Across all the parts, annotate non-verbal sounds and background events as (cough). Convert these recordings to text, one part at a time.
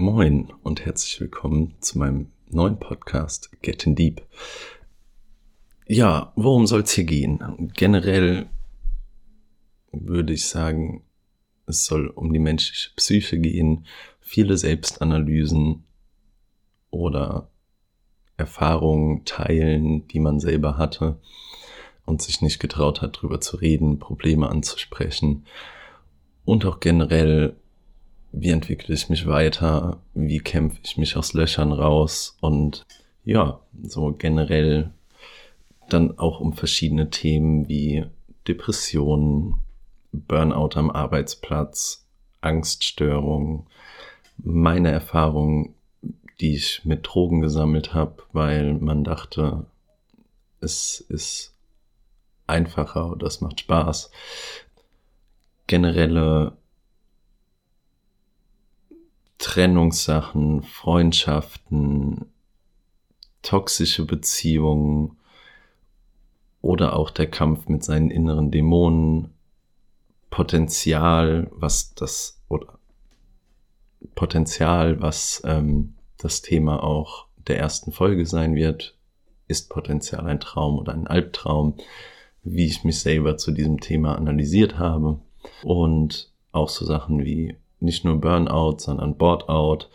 Moin und herzlich willkommen zu meinem neuen Podcast Getting Deep. Ja, worum soll es hier gehen? Generell würde ich sagen, es soll um die menschliche Psyche gehen, viele Selbstanalysen oder Erfahrungen teilen, die man selber hatte und sich nicht getraut hat, darüber zu reden, Probleme anzusprechen und auch generell wie entwickle ich mich weiter, wie kämpfe ich mich aus Löchern raus und ja, so generell dann auch um verschiedene Themen wie Depressionen, Burnout am Arbeitsplatz, Angststörungen, meine Erfahrungen, die ich mit Drogen gesammelt habe, weil man dachte, es ist einfacher oder es macht Spaß. Generelle Trennungssachen, Freundschaften, toxische Beziehungen oder auch der Kampf mit seinen inneren Dämonen, Potenzial, was das oder Potenzial, was ähm, das Thema auch der ersten Folge sein wird, ist Potenzial ein Traum oder ein Albtraum, wie ich mich selber zu diesem Thema analysiert habe. Und auch so Sachen wie nicht nur Burnout, sondern Boardout.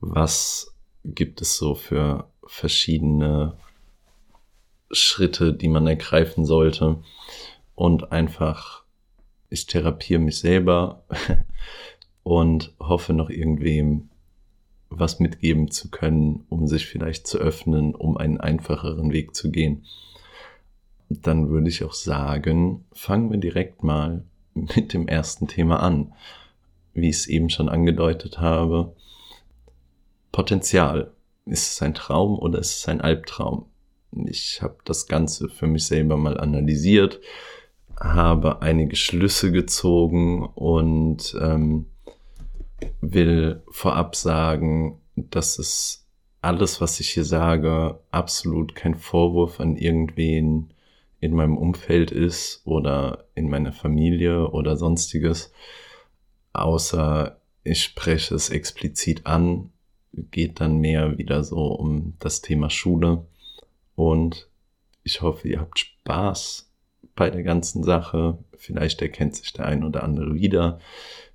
Was gibt es so für verschiedene Schritte, die man ergreifen sollte? Und einfach, ich therapiere mich selber (laughs) und hoffe noch irgendwem was mitgeben zu können, um sich vielleicht zu öffnen, um einen einfacheren Weg zu gehen. Dann würde ich auch sagen, fangen wir direkt mal mit dem ersten Thema an wie ich es eben schon angedeutet habe. Potenzial. Ist es ein Traum oder ist es ein Albtraum? Ich habe das Ganze für mich selber mal analysiert, habe einige Schlüsse gezogen und ähm, will vorab sagen, dass es alles, was ich hier sage, absolut kein Vorwurf an irgendwen in meinem Umfeld ist oder in meiner Familie oder sonstiges, außer ich spreche es explizit an, geht dann mehr wieder so um das Thema Schule. Und ich hoffe, ihr habt Spaß bei der ganzen Sache. Vielleicht erkennt sich der ein oder andere wieder.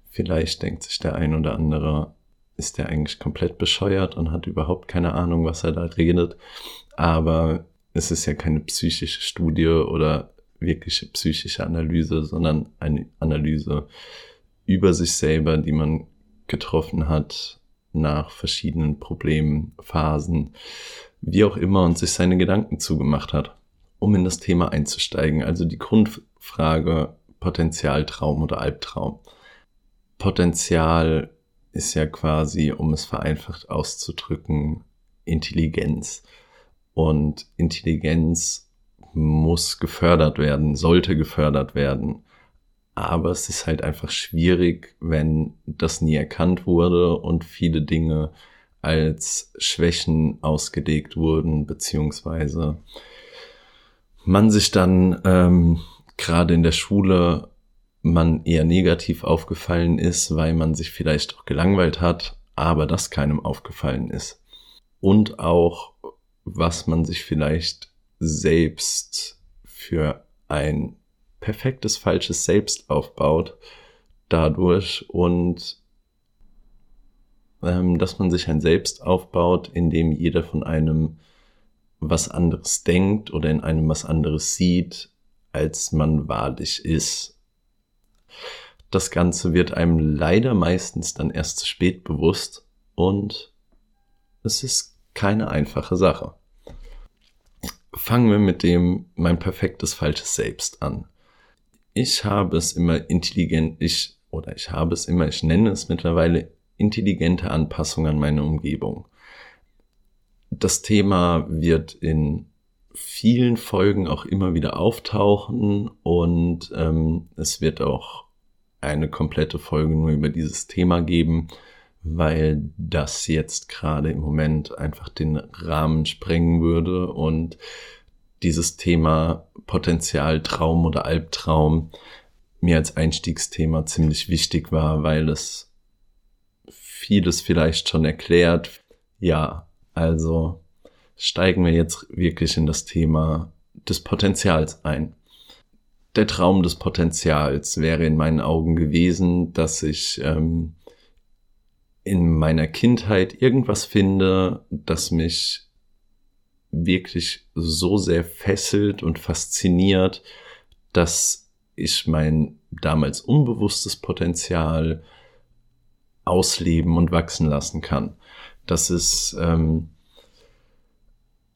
Vielleicht denkt sich der ein oder andere, ist der eigentlich komplett bescheuert und hat überhaupt keine Ahnung, was er da redet. Aber es ist ja keine psychische Studie oder wirkliche psychische Analyse, sondern eine Analyse über sich selber, die man getroffen hat nach verschiedenen Problemen, Phasen, wie auch immer und sich seine Gedanken zugemacht hat, um in das Thema einzusteigen. Also die Grundfrage Potenzialtraum oder Albtraum. Potenzial ist ja quasi, um es vereinfacht auszudrücken, Intelligenz. Und Intelligenz muss gefördert werden, sollte gefördert werden. Aber es ist halt einfach schwierig, wenn das nie erkannt wurde und viele Dinge als Schwächen ausgelegt wurden, beziehungsweise man sich dann ähm, gerade in der Schule man eher negativ aufgefallen ist, weil man sich vielleicht auch gelangweilt hat, aber das keinem aufgefallen ist. Und auch, was man sich vielleicht selbst für ein perfektes falsches Selbst aufbaut dadurch und ähm, dass man sich ein Selbst aufbaut, in dem jeder von einem was anderes denkt oder in einem was anderes sieht, als man wahrlich ist. Das Ganze wird einem leider meistens dann erst zu spät bewusst und es ist keine einfache Sache. Fangen wir mit dem mein perfektes falsches Selbst an ich habe es immer intelligent, ich, oder ich habe es immer, ich nenne es mittlerweile intelligente Anpassung an meine Umgebung. Das Thema wird in vielen Folgen auch immer wieder auftauchen und ähm, es wird auch eine komplette Folge nur über dieses Thema geben, weil das jetzt gerade im Moment einfach den Rahmen sprengen würde und dieses Thema Potenzial Traum oder Albtraum mir als Einstiegsthema ziemlich wichtig war, weil es vieles vielleicht schon erklärt. Ja, also steigen wir jetzt wirklich in das Thema des Potenzials ein. Der Traum des Potenzials wäre in meinen Augen gewesen, dass ich ähm, in meiner Kindheit irgendwas finde, das mich wirklich so sehr fesselt und fasziniert, dass ich mein damals unbewusstes Potenzial ausleben und wachsen lassen kann. Das ist, ähm,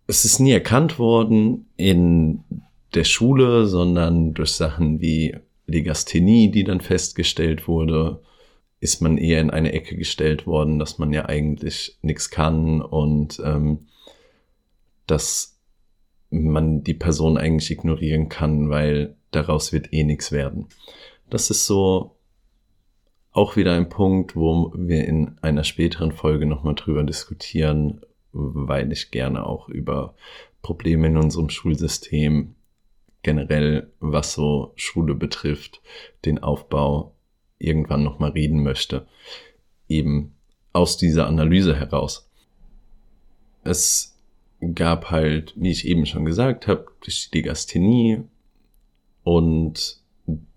es ist nie erkannt worden in der Schule, sondern durch Sachen wie Legasthenie, die dann festgestellt wurde, ist man eher in eine Ecke gestellt worden, dass man ja eigentlich nichts kann und ähm, dass man die Person eigentlich ignorieren kann, weil daraus wird eh nichts werden. Das ist so auch wieder ein Punkt, wo wir in einer späteren Folge nochmal drüber diskutieren, weil ich gerne auch über Probleme in unserem Schulsystem generell, was so Schule betrifft, den Aufbau irgendwann nochmal reden möchte. Eben aus dieser Analyse heraus. Es gab halt, wie ich eben schon gesagt habe, durch die Legasthenie und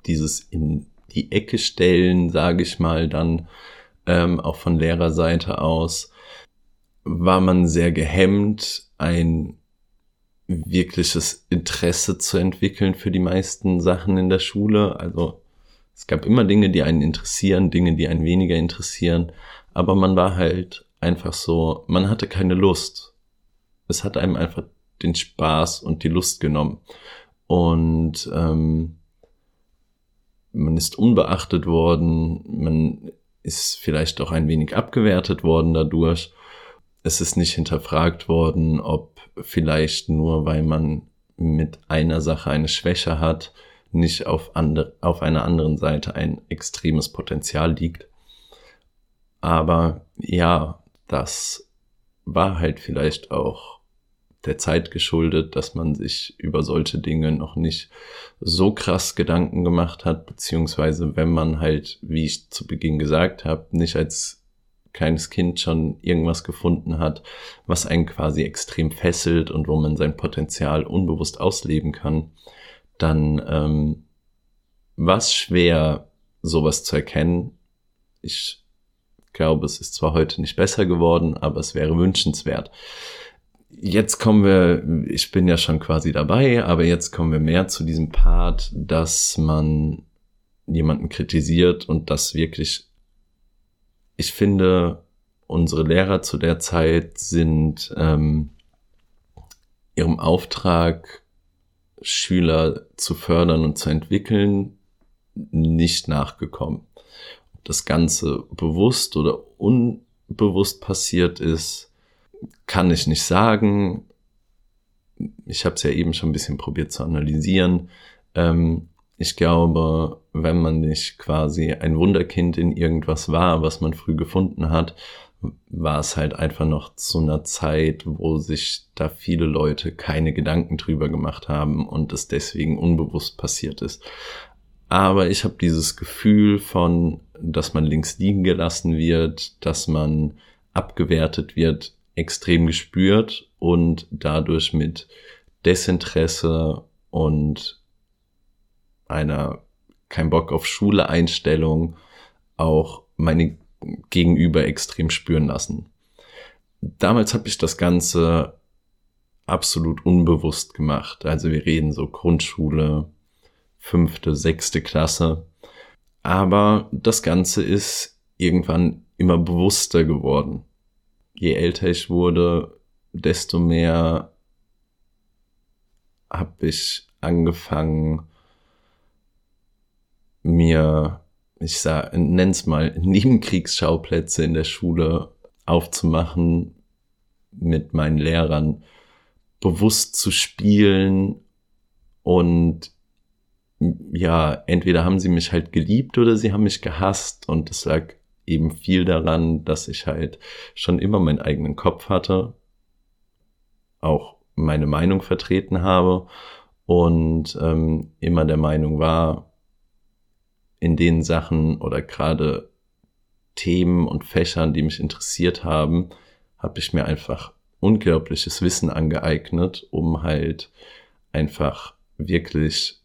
dieses in die Ecke stellen, sage ich mal, dann ähm, auch von Lehrerseite aus, war man sehr gehemmt, ein wirkliches Interesse zu entwickeln für die meisten Sachen in der Schule. Also es gab immer Dinge, die einen interessieren, Dinge, die einen weniger interessieren, aber man war halt einfach so, man hatte keine Lust. Es hat einem einfach den Spaß und die Lust genommen. Und ähm, man ist unbeachtet worden, man ist vielleicht auch ein wenig abgewertet worden dadurch. Es ist nicht hinterfragt worden, ob vielleicht nur weil man mit einer Sache eine Schwäche hat, nicht auf, andre, auf einer anderen Seite ein extremes Potenzial liegt. Aber ja, das war halt vielleicht auch der Zeit geschuldet, dass man sich über solche Dinge noch nicht so krass Gedanken gemacht hat, beziehungsweise wenn man halt, wie ich zu Beginn gesagt habe, nicht als kleines Kind schon irgendwas gefunden hat, was einen quasi extrem fesselt und wo man sein Potenzial unbewusst ausleben kann, dann ähm, war es schwer, sowas zu erkennen. Ich glaube, es ist zwar heute nicht besser geworden, aber es wäre wünschenswert jetzt kommen wir, ich bin ja schon quasi dabei, aber jetzt kommen wir mehr zu diesem Part, dass man jemanden kritisiert und das wirklich, ich finde, unsere Lehrer zu der Zeit sind ähm, ihrem Auftrag, Schüler zu fördern und zu entwickeln, nicht nachgekommen. Ob das Ganze bewusst oder unbewusst passiert ist, kann ich nicht sagen. Ich habe es ja eben schon ein bisschen probiert zu analysieren. Ähm, ich glaube, wenn man nicht quasi ein Wunderkind in irgendwas war, was man früh gefunden hat, war es halt einfach noch zu einer Zeit, wo sich da viele Leute keine Gedanken drüber gemacht haben und es deswegen unbewusst passiert ist. Aber ich habe dieses Gefühl von, dass man links liegen gelassen wird, dass man abgewertet wird, extrem gespürt und dadurch mit Desinteresse und einer kein Bock auf Schule Einstellung auch meine Gegenüber extrem spüren lassen. Damals habe ich das Ganze absolut unbewusst gemacht. Also wir reden so Grundschule, fünfte, sechste Klasse. Aber das Ganze ist irgendwann immer bewusster geworden je älter ich wurde, desto mehr habe ich angefangen, mir, ich sag, nenn's mal, Nebenkriegsschauplätze in der Schule aufzumachen, mit meinen Lehrern bewusst zu spielen und ja, entweder haben sie mich halt geliebt oder sie haben mich gehasst und es lag eben viel daran, dass ich halt schon immer meinen eigenen Kopf hatte, auch meine Meinung vertreten habe und ähm, immer der Meinung war, in den Sachen oder gerade Themen und Fächern, die mich interessiert haben, habe ich mir einfach unglaubliches Wissen angeeignet, um halt einfach wirklich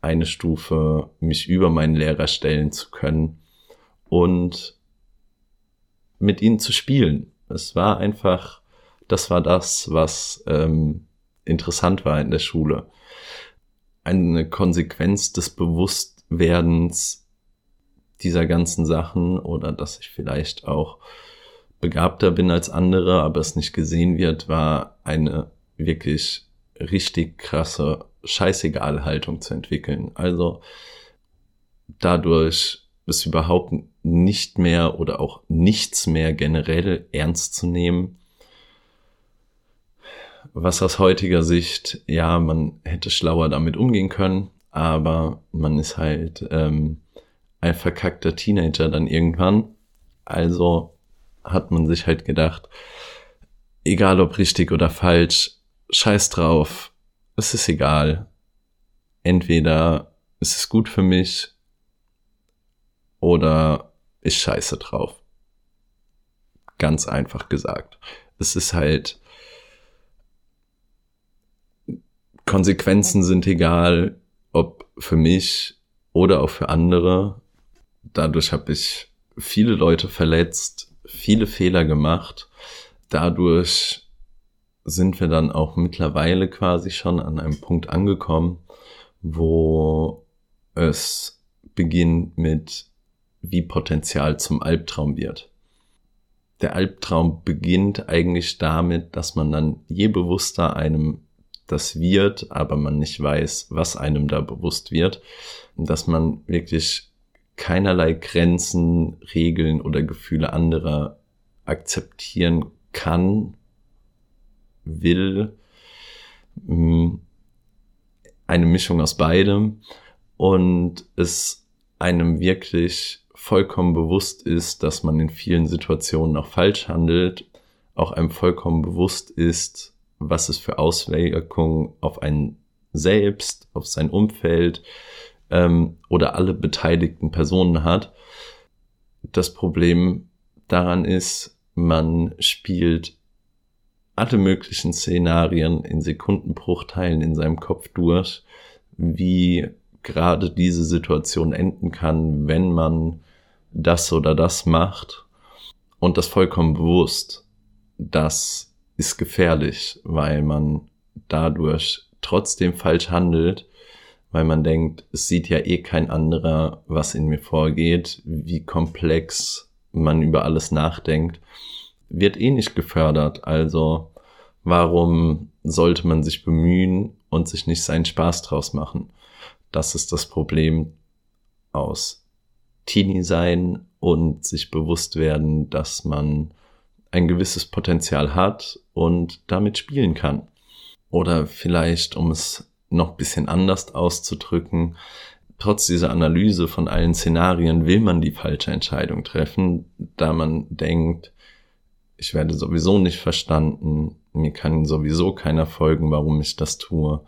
eine Stufe mich über meinen Lehrer stellen zu können und mit ihnen zu spielen. Es war einfach, das war das, was ähm, interessant war in der Schule. Eine Konsequenz des Bewusstwerdens dieser ganzen Sachen oder dass ich vielleicht auch begabter bin als andere, aber es nicht gesehen wird, war eine wirklich richtig krasse Scheißegal-Haltung zu entwickeln. Also dadurch es überhaupt nicht mehr oder auch nichts mehr generell ernst zu nehmen. Was aus heutiger Sicht, ja, man hätte schlauer damit umgehen können, aber man ist halt ähm, ein verkackter Teenager dann irgendwann. Also hat man sich halt gedacht, egal ob richtig oder falsch, scheiß drauf, es ist egal. Entweder es ist gut für mich oder ich scheiße drauf. Ganz einfach gesagt. Es ist halt, Konsequenzen sind egal, ob für mich oder auch für andere. Dadurch habe ich viele Leute verletzt, viele Fehler gemacht. Dadurch sind wir dann auch mittlerweile quasi schon an einem Punkt angekommen, wo es beginnt mit, wie Potenzial zum Albtraum wird. Der Albtraum beginnt eigentlich damit, dass man dann je bewusster einem das wird, aber man nicht weiß, was einem da bewusst wird, dass man wirklich keinerlei Grenzen, Regeln oder Gefühle anderer akzeptieren kann, will, mm, eine Mischung aus beidem und es einem wirklich vollkommen bewusst ist, dass man in vielen Situationen auch falsch handelt, auch einem vollkommen bewusst ist, was es für Auswirkungen auf einen selbst, auf sein Umfeld ähm, oder alle beteiligten Personen hat. Das Problem daran ist, man spielt alle möglichen Szenarien in Sekundenbruchteilen in seinem Kopf durch, wie gerade diese Situation enden kann, wenn man das oder das macht und das vollkommen bewusst. Das ist gefährlich, weil man dadurch trotzdem falsch handelt, weil man denkt, es sieht ja eh kein anderer, was in mir vorgeht, wie komplex man über alles nachdenkt wird eh nicht gefördert. Also warum sollte man sich bemühen und sich nicht seinen Spaß draus machen? Das ist das Problem aus Teenie sein und sich bewusst werden, dass man ein gewisses Potenzial hat und damit spielen kann. Oder vielleicht, um es noch bisschen anders auszudrücken, trotz dieser Analyse von allen Szenarien will man die falsche Entscheidung treffen, da man denkt, ich werde sowieso nicht verstanden, mir kann sowieso keiner folgen, warum ich das tue.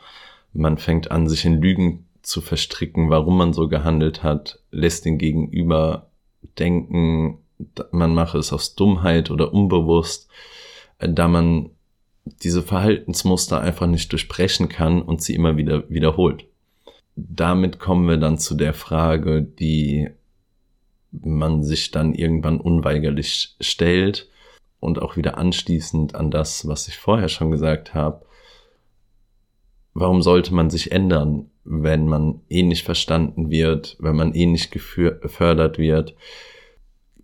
Man fängt an, sich in Lügen zu verstricken, warum man so gehandelt hat, lässt den Gegenüber denken, man mache es aus Dummheit oder unbewusst, äh, da man diese Verhaltensmuster einfach nicht durchbrechen kann und sie immer wieder wiederholt. Damit kommen wir dann zu der Frage, die man sich dann irgendwann unweigerlich stellt und auch wieder anschließend an das, was ich vorher schon gesagt habe, warum sollte man sich ändern, wenn man eh nicht verstanden wird, wenn man eh nicht gefördert wird?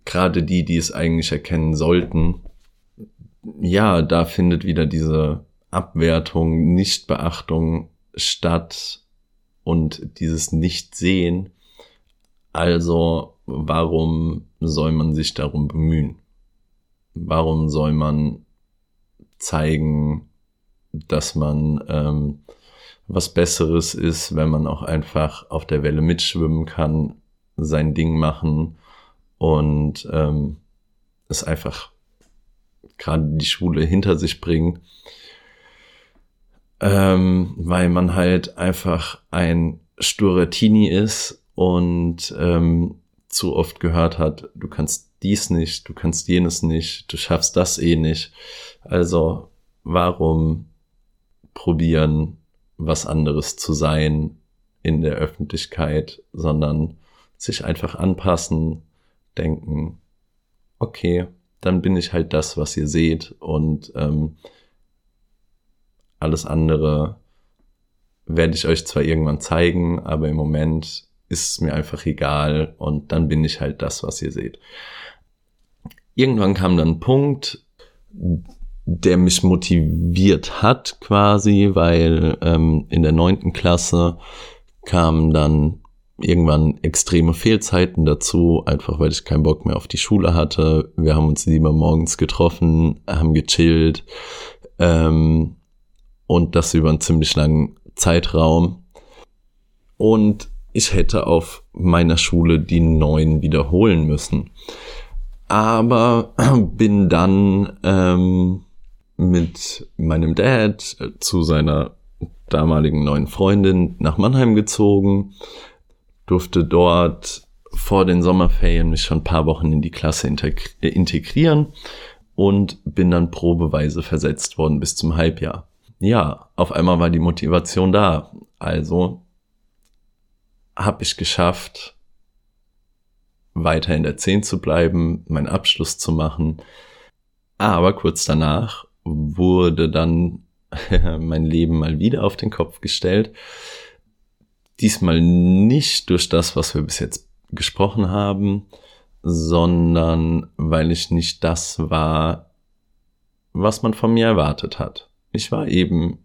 Gerade die, die es eigentlich erkennen sollten, ja, da findet wieder diese Abwertung, Nichtbeachtung statt und dieses Nichtsehen. Also, warum soll man sich darum bemühen? warum soll man zeigen, dass man ähm, was Besseres ist, wenn man auch einfach auf der Welle mitschwimmen kann, sein Ding machen und ähm, es einfach gerade die Schule hinter sich bringen, ähm, weil man halt einfach ein sturer Teenie ist und ähm, zu oft gehört hat, du kannst dies nicht, du kannst jenes nicht, du schaffst das eh nicht. Also warum probieren, was anderes zu sein in der Öffentlichkeit, sondern sich einfach anpassen, denken, okay, dann bin ich halt das, was ihr seht und ähm, alles andere werde ich euch zwar irgendwann zeigen, aber im Moment ist es mir einfach egal und dann bin ich halt das, was ihr seht. Irgendwann kam dann ein Punkt, der mich motiviert hat quasi, weil ähm, in der neunten Klasse kamen dann irgendwann extreme Fehlzeiten dazu, einfach weil ich keinen Bock mehr auf die Schule hatte. Wir haben uns lieber morgens getroffen, haben gechillt ähm, und das über einen ziemlich langen Zeitraum. Und ich hätte auf meiner Schule die neun wiederholen müssen. Aber (clears throat) bin dann ähm, mit meinem Dad zu seiner damaligen neuen Freundin nach Mannheim gezogen, durfte dort vor den Sommerferien mich schon ein paar Wochen in die Klasse integrieren und bin dann probeweise versetzt worden bis zum Halbjahr. Ja, auf einmal war die Motivation da. Also habe ich geschafft, weiter in der 10 zu bleiben, meinen Abschluss zu machen. Aber kurz danach wurde dann (laughs) mein Leben mal wieder auf den Kopf gestellt. Diesmal nicht durch das, was wir bis jetzt gesprochen haben, sondern weil ich nicht das war, was man von mir erwartet hat. Ich war eben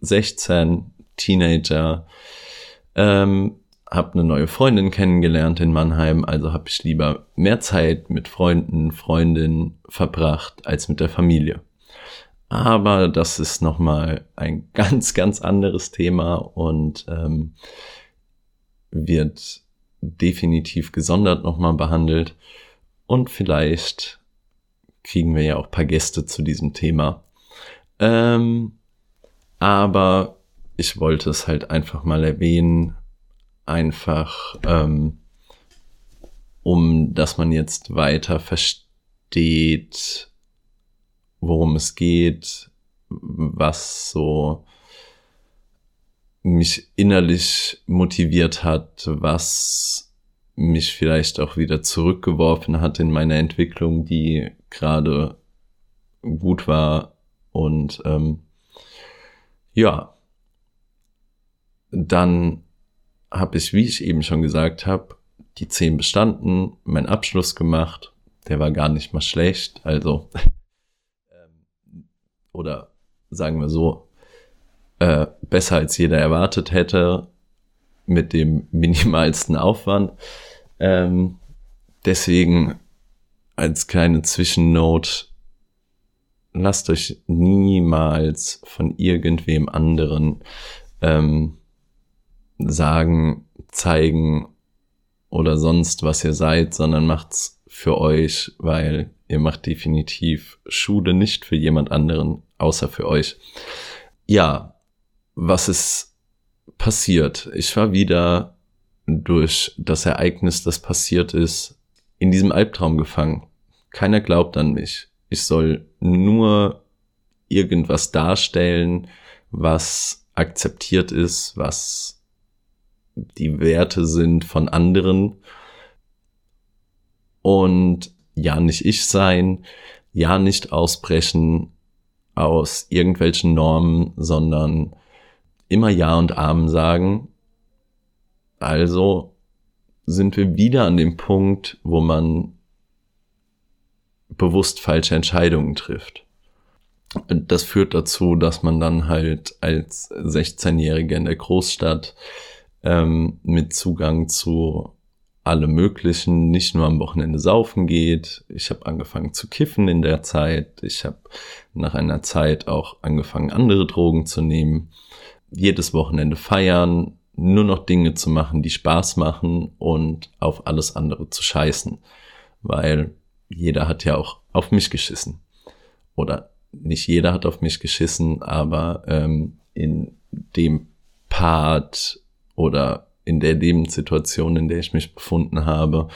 16, Teenager, ähm, habe eine neue Freundin kennengelernt in Mannheim, also habe ich lieber mehr Zeit mit Freunden, Freundinnen verbracht als mit der Familie. Aber das ist nochmal ein (laughs) ganz, ganz anderes Thema und ähm, wird definitiv gesondert nochmal behandelt. Und vielleicht kriegen wir ja auch paar Gäste zu diesem Thema. Ähm, aber ich wollte es halt einfach mal erwähnen, einfach ähm, um dass man jetzt weiter versteht, worum es geht, was so mich innerlich motiviert hat, was mich vielleicht auch wieder zurückgeworfen hat in meiner Entwicklung, die gerade gut war. Und ähm, ja, dann habe ich, wie ich eben schon gesagt habe, die zehn bestanden, meinen Abschluss gemacht. Der war gar nicht mal schlecht. Also (laughs) oder sagen wir so, äh, besser als jeder erwartet hätte, mit dem minimalsten Aufwand. Ähm, deswegen als kleine Zwischennote, lasst euch niemals von irgendwem anderen ähm, sagen, zeigen oder sonst was ihr seid, sondern macht's für euch, weil ihr macht definitiv Schule nicht für jemand anderen, außer für euch. Ja, was ist passiert? Ich war wieder durch das Ereignis, das passiert ist, in diesem Albtraum gefangen. Keiner glaubt an mich. Ich soll nur irgendwas darstellen, was akzeptiert ist, was die Werte sind von anderen und ja nicht ich sein, ja nicht ausbrechen aus irgendwelchen Normen, sondern immer Ja und Amen sagen. Also sind wir wieder an dem Punkt, wo man bewusst falsche Entscheidungen trifft. Das führt dazu, dass man dann halt als 16-Jähriger in der Großstadt ähm, mit Zugang zu alle möglichen, nicht nur am Wochenende saufen geht. Ich habe angefangen zu kiffen in der Zeit. Ich habe nach einer Zeit auch angefangen, andere Drogen zu nehmen. Jedes Wochenende feiern, nur noch Dinge zu machen, die Spaß machen und auf alles andere zu scheißen. Weil jeder hat ja auch auf mich geschissen. Oder nicht jeder hat auf mich geschissen, aber ähm, in dem Part oder in der Lebenssituation, in der ich mich befunden habe,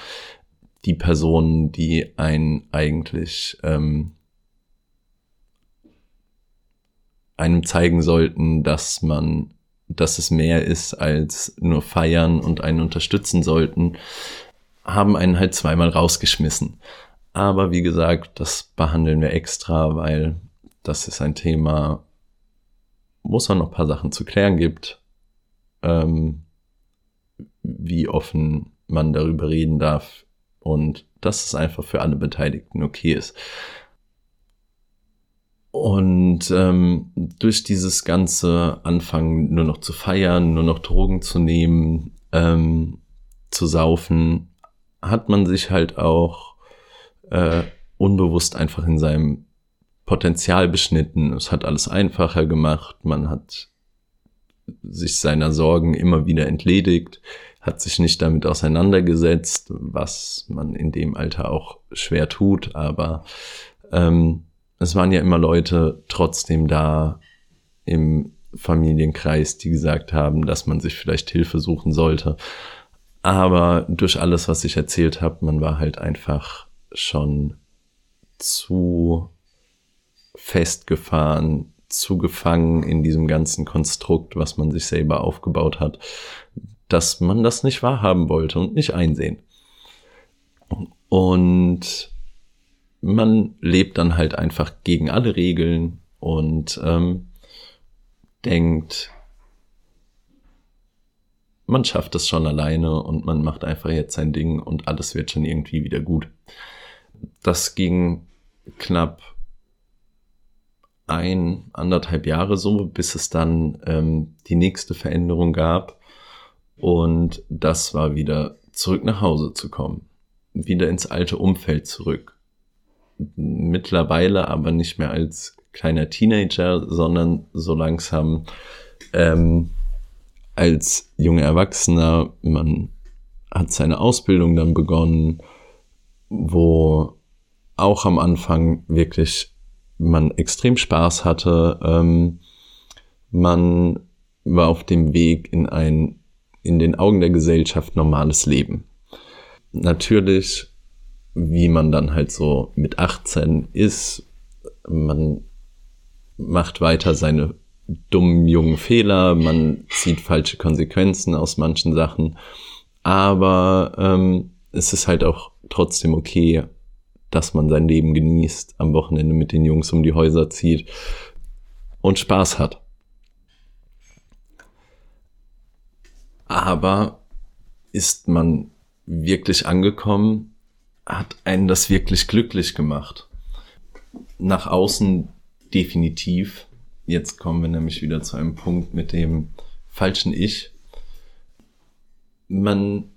die Personen, die einen eigentlich ähm, einem zeigen sollten, dass man, dass es mehr ist als nur feiern und einen unterstützen sollten, haben einen halt zweimal rausgeschmissen. Aber wie gesagt, das behandeln wir extra, weil das ist ein Thema, wo es auch noch ein paar Sachen zu klären gibt. Ähm, wie offen man darüber reden darf und dass es einfach für alle Beteiligten okay ist. Und ähm, durch dieses ganze Anfangen nur noch zu feiern, nur noch Drogen zu nehmen, ähm, zu saufen, hat man sich halt auch äh, unbewusst einfach in seinem Potenzial beschnitten. Es hat alles einfacher gemacht. Man hat sich seiner Sorgen immer wieder entledigt, hat sich nicht damit auseinandergesetzt, was man in dem Alter auch schwer tut, aber ähm, es waren ja immer Leute trotzdem da im Familienkreis, die gesagt haben, dass man sich vielleicht Hilfe suchen sollte. Aber durch alles, was ich erzählt habe, man war halt einfach schon zu festgefahren, zu gefangen in diesem ganzen Konstrukt, was man sich selber aufgebaut hat, dass man das nicht wahrhaben wollte und nicht einsehen. Und man lebt dann halt einfach gegen alle Regeln und ähm, denkt, man schafft es schon alleine und man macht einfach jetzt sein Ding und alles wird schon irgendwie wieder gut. Das ging knapp ein, anderthalb Jahre so, bis es dann ähm, die nächste Veränderung gab. Und das war wieder zurück nach Hause zu kommen. Wieder ins alte Umfeld zurück. Mittlerweile aber nicht mehr als kleiner Teenager, sondern so langsam ähm, als junger Erwachsener. Man hat seine Ausbildung dann begonnen, wo auch am Anfang wirklich man extrem Spaß hatte. Ähm, man war auf dem Weg in ein in den Augen der Gesellschaft normales Leben. Natürlich, wie man dann halt so mit 18 ist, man macht weiter seine dummen jungen Fehler, man zieht falsche Konsequenzen aus manchen Sachen, aber ähm, es ist halt auch trotzdem okay, dass man sein Leben genießt, am Wochenende mit den Jungs um die Häuser zieht und Spaß hat. Aber ist man wirklich angekommen, hat einen das wirklich glücklich gemacht. Nach außen definitiv. Jetzt kommen wir nämlich wieder zu einem Punkt mit dem falschen Ich. Man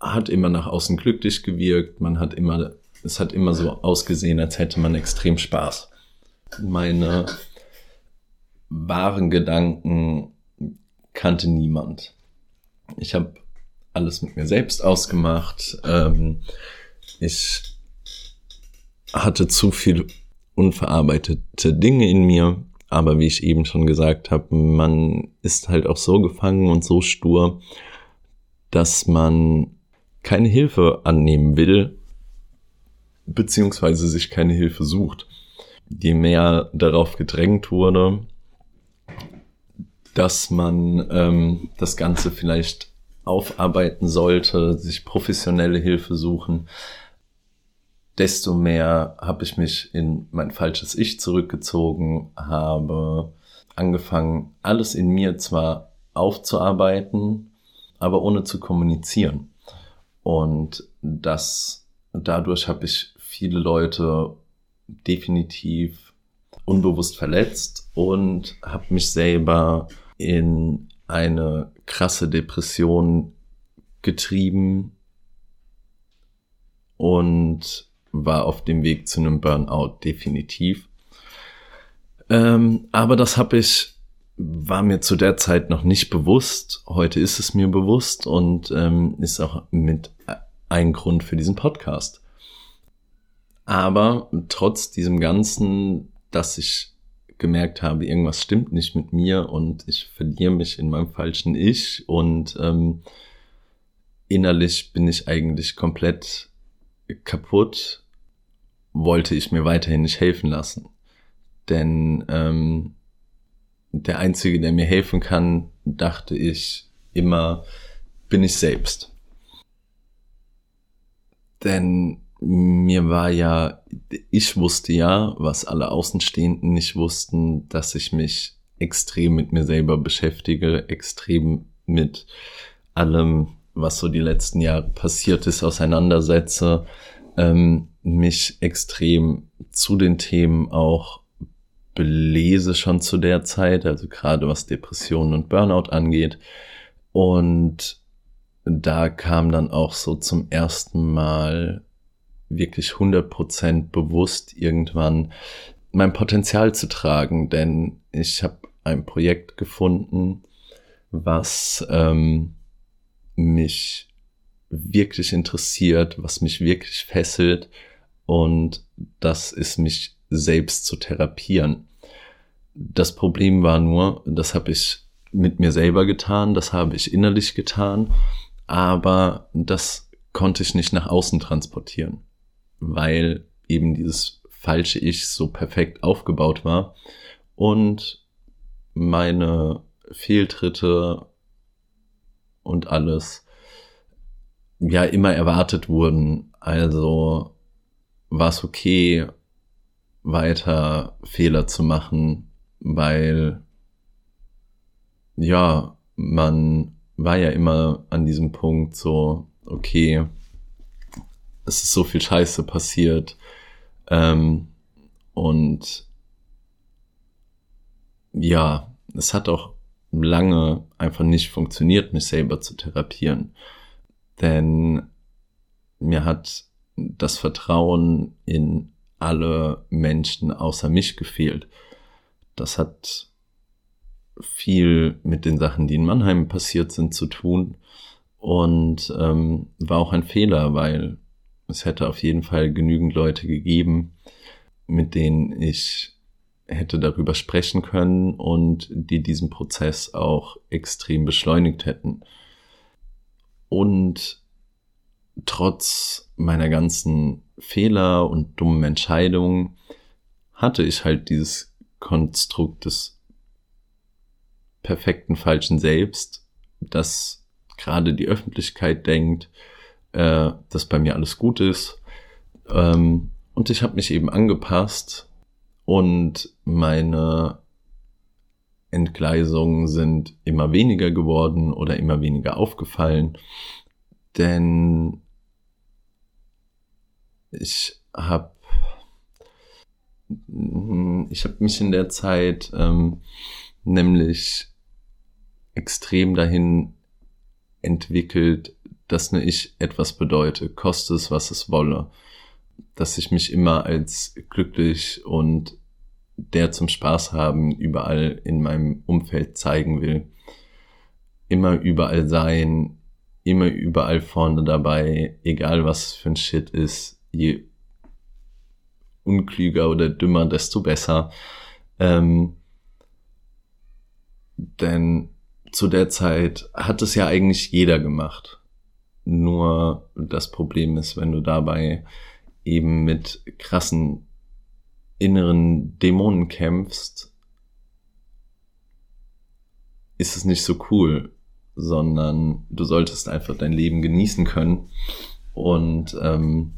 hat immer nach außen glücklich gewirkt, man hat immer es hat immer so ausgesehen, als hätte man extrem Spaß. Meine wahren Gedanken kannte niemand. Ich habe alles mit mir selbst ausgemacht. Ähm, ich hatte zu viel unverarbeitete Dinge in mir. Aber wie ich eben schon gesagt habe, man ist halt auch so gefangen und so stur, dass man keine Hilfe annehmen will beziehungsweise sich keine Hilfe sucht. Je mehr darauf gedrängt wurde, dass man ähm, das Ganze vielleicht aufarbeiten sollte, sich professionelle Hilfe suchen, desto mehr habe ich mich in mein falsches Ich zurückgezogen, habe angefangen, alles in mir zwar aufzuarbeiten, aber ohne zu kommunizieren. Und das, dadurch habe ich viele Leute definitiv unbewusst verletzt und habe mich selber in eine krasse Depression getrieben und war auf dem Weg zu einem Burnout definitiv. Ähm, aber das habe ich, war mir zu der Zeit noch nicht bewusst. Heute ist es mir bewusst und ähm, ist auch mit ein Grund für diesen Podcast. Aber trotz diesem Ganzen, dass ich gemerkt habe, irgendwas stimmt nicht mit mir und ich verliere mich in meinem falschen Ich und ähm, innerlich bin ich eigentlich komplett kaputt, wollte ich mir weiterhin nicht helfen lassen. Denn ähm, der Einzige, der mir helfen kann, dachte ich immer, bin ich selbst. Denn mir war ja, ich wusste ja, was alle Außenstehenden nicht wussten, dass ich mich extrem mit mir selber beschäftige, extrem mit allem, was so die letzten Jahre passiert ist, auseinandersetze, ähm, mich extrem zu den Themen auch belese schon zu der Zeit, also gerade was Depressionen und Burnout angeht. Und da kam dann auch so zum ersten Mal wirklich 100% bewusst irgendwann mein Potenzial zu tragen, denn ich habe ein Projekt gefunden, was ähm, mich wirklich interessiert, was mich wirklich fesselt. Und das ist mich selbst zu therapieren. Das Problem war nur, das habe ich mit mir selber getan, das habe ich innerlich getan, aber das konnte ich nicht nach außen transportieren, weil eben dieses falsche Ich so perfekt aufgebaut war und meine Fehltritte und alles ja immer erwartet wurden. Also war es okay, weiter Fehler zu machen, weil ja, man war ja immer an diesem Punkt so, okay, es ist so viel Scheiße passiert ähm, und ja, es hat auch lange einfach nicht funktioniert, mich selber zu therapieren. Denn mir hat das Vertrauen in alle Menschen außer mich gefehlt. Das hat viel mit den Sachen, die in Mannheim passiert sind, zu tun und ähm, war auch ein Fehler, weil es hätte auf jeden Fall genügend Leute gegeben, mit denen ich hätte darüber sprechen können und die diesen Prozess auch extrem beschleunigt hätten. Und trotz meiner ganzen Fehler und dummen Entscheidungen hatte ich halt dieses Konstrukt des perfekten falschen Selbst, das gerade die Öffentlichkeit denkt, äh, dass bei mir alles gut ist. Ähm, und ich habe mich eben angepasst und meine Entgleisungen sind immer weniger geworden oder immer weniger aufgefallen, denn ich habe ich habe mich in der Zeit ähm, nämlich extrem dahin entwickelt, dass ne ich etwas bedeute, koste es, was es wolle dass ich mich immer als glücklich und der zum Spaß haben überall in meinem Umfeld zeigen will. Immer überall sein, immer überall vorne dabei, egal was für ein Shit ist, je unklüger oder dümmer, desto besser. Ähm, denn zu der Zeit hat es ja eigentlich jeder gemacht. Nur das Problem ist, wenn du dabei eben mit krassen inneren Dämonen kämpfst, ist es nicht so cool, sondern du solltest einfach dein Leben genießen können. Und ähm,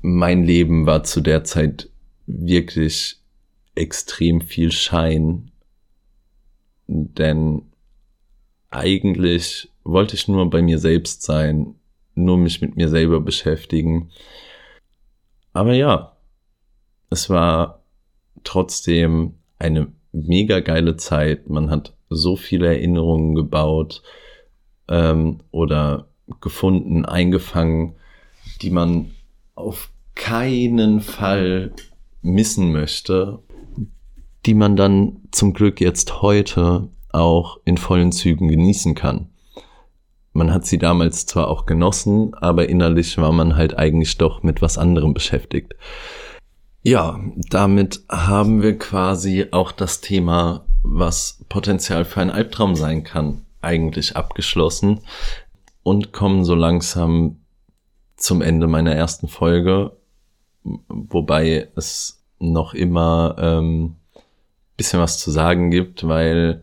mein Leben war zu der Zeit wirklich extrem viel Schein, denn eigentlich wollte ich nur bei mir selbst sein nur mich mit mir selber beschäftigen. Aber ja, es war trotzdem eine mega geile Zeit. Man hat so viele Erinnerungen gebaut ähm, oder gefunden, eingefangen, die man auf keinen Fall missen möchte, die man dann zum Glück jetzt heute auch in vollen Zügen genießen kann man hat sie damals zwar auch genossen, aber innerlich war man halt eigentlich doch mit was anderem beschäftigt. Ja, damit haben wir quasi auch das Thema, was Potenzial für ein Albtraum sein kann, eigentlich abgeschlossen und kommen so langsam zum Ende meiner ersten Folge, wobei es noch immer ähm, bisschen was zu sagen gibt, weil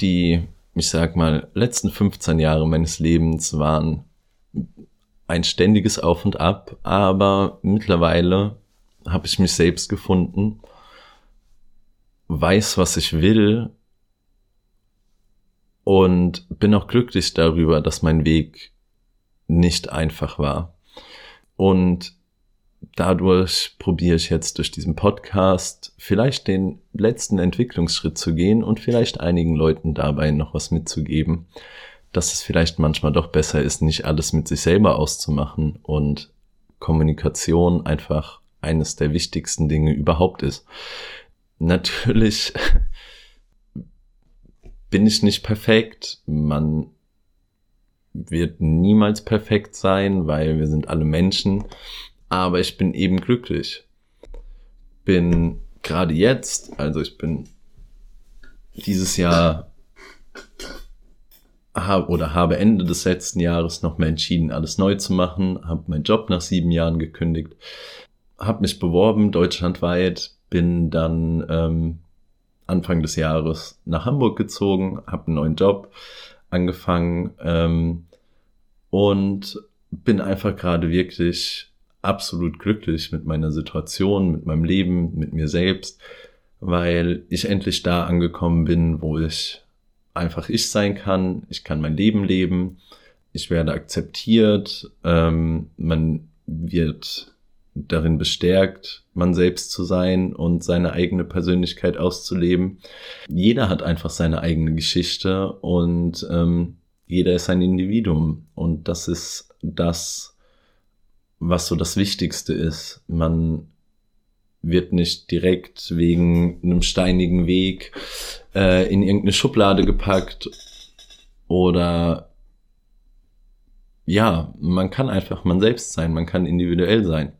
die, ich sag mal, letzten 15 Jahre meines Lebens waren ein ständiges Auf und Ab, aber mittlerweile habe ich mich selbst gefunden, weiß, was ich will und bin auch glücklich darüber, dass mein Weg nicht einfach war. Und dadurch probiere ich jetzt durch diesen Podcast vielleicht den letzten Entwicklungsschritt zu gehen und vielleicht einigen Leuten dabei noch was mitzugeben, dass es vielleicht manchmal doch besser ist, nicht alles mit sich selber auszumachen und Kommunikation einfach eines der wichtigsten Dinge überhaupt ist. Natürlich (laughs) bin ich nicht perfekt. Man wird niemals perfekt sein, weil wir sind alle Menschen. Aber ich bin eben glücklich. Bin gerade jetzt, also ich bin dieses Jahr habe oder habe Ende des letzten Jahres noch mal entschieden, alles neu zu machen, habe meinen Job nach sieben Jahren gekündigt, habe mich beworben deutschlandweit, bin dann ähm, Anfang des Jahres nach Hamburg gezogen, habe einen neuen Job angefangen ähm, und bin einfach gerade wirklich absolut glücklich mit meiner Situation, mit meinem Leben, mit mir selbst, weil ich endlich da angekommen bin, wo ich einfach ich sein kann. Ich kann mein Leben leben. Ich werde akzeptiert. Ähm, man wird darin bestärkt, man selbst zu sein und seine eigene Persönlichkeit auszuleben. Jeder hat einfach seine eigene Geschichte und ähm, jeder ist ein Individuum. Und das ist das, was so das Wichtigste ist. Man wird nicht direkt wegen einem steinigen Weg äh, in irgendeine Schublade gepackt oder ja, man kann einfach man selbst sein, man kann individuell sein.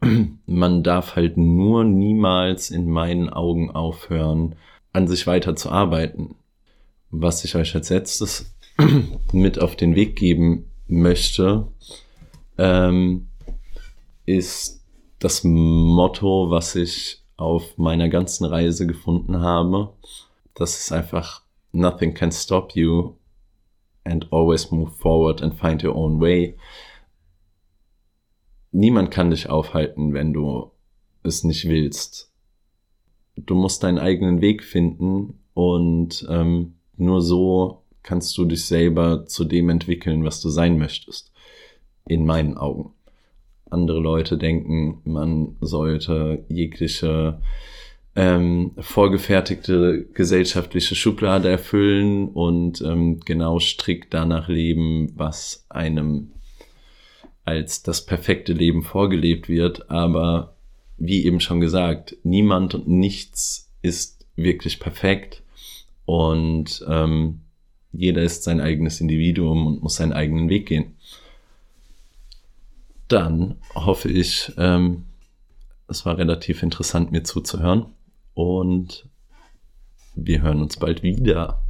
(clears throat) Man darf halt nur niemals in meinen Augen aufhören, an sich weiter zu arbeiten. Was ich euch als letztes (clears throat) mit auf den Weg geben möchte, ähm, ist das Motto, was ich auf meiner ganzen Reise gefunden habe. Das ist einfach Nothing can stop you and always move forward and find your own way. Niemand kann dich aufhalten, wenn du es nicht willst. Du musst deinen eigenen Weg finden und ähm, nur so kannst du dich selber zu dem entwickeln, was du sein möchtest in meinen Augen. Andere Leute denken, man sollte jegliche ähm, vorgefertigte gesellschaftliche Schublade erfüllen und ähm, genau strikt danach leben, was einem als das perfekte Leben vorgelebt wird. Aber wie eben schon gesagt, niemand und nichts ist wirklich perfekt und ähm, jeder ist sein eigenes Individuum und muss seinen eigenen Weg gehen dann hoffe ich, ähm, es war relativ interessant, mir zuzuhören. Und wir hören uns bald wieder.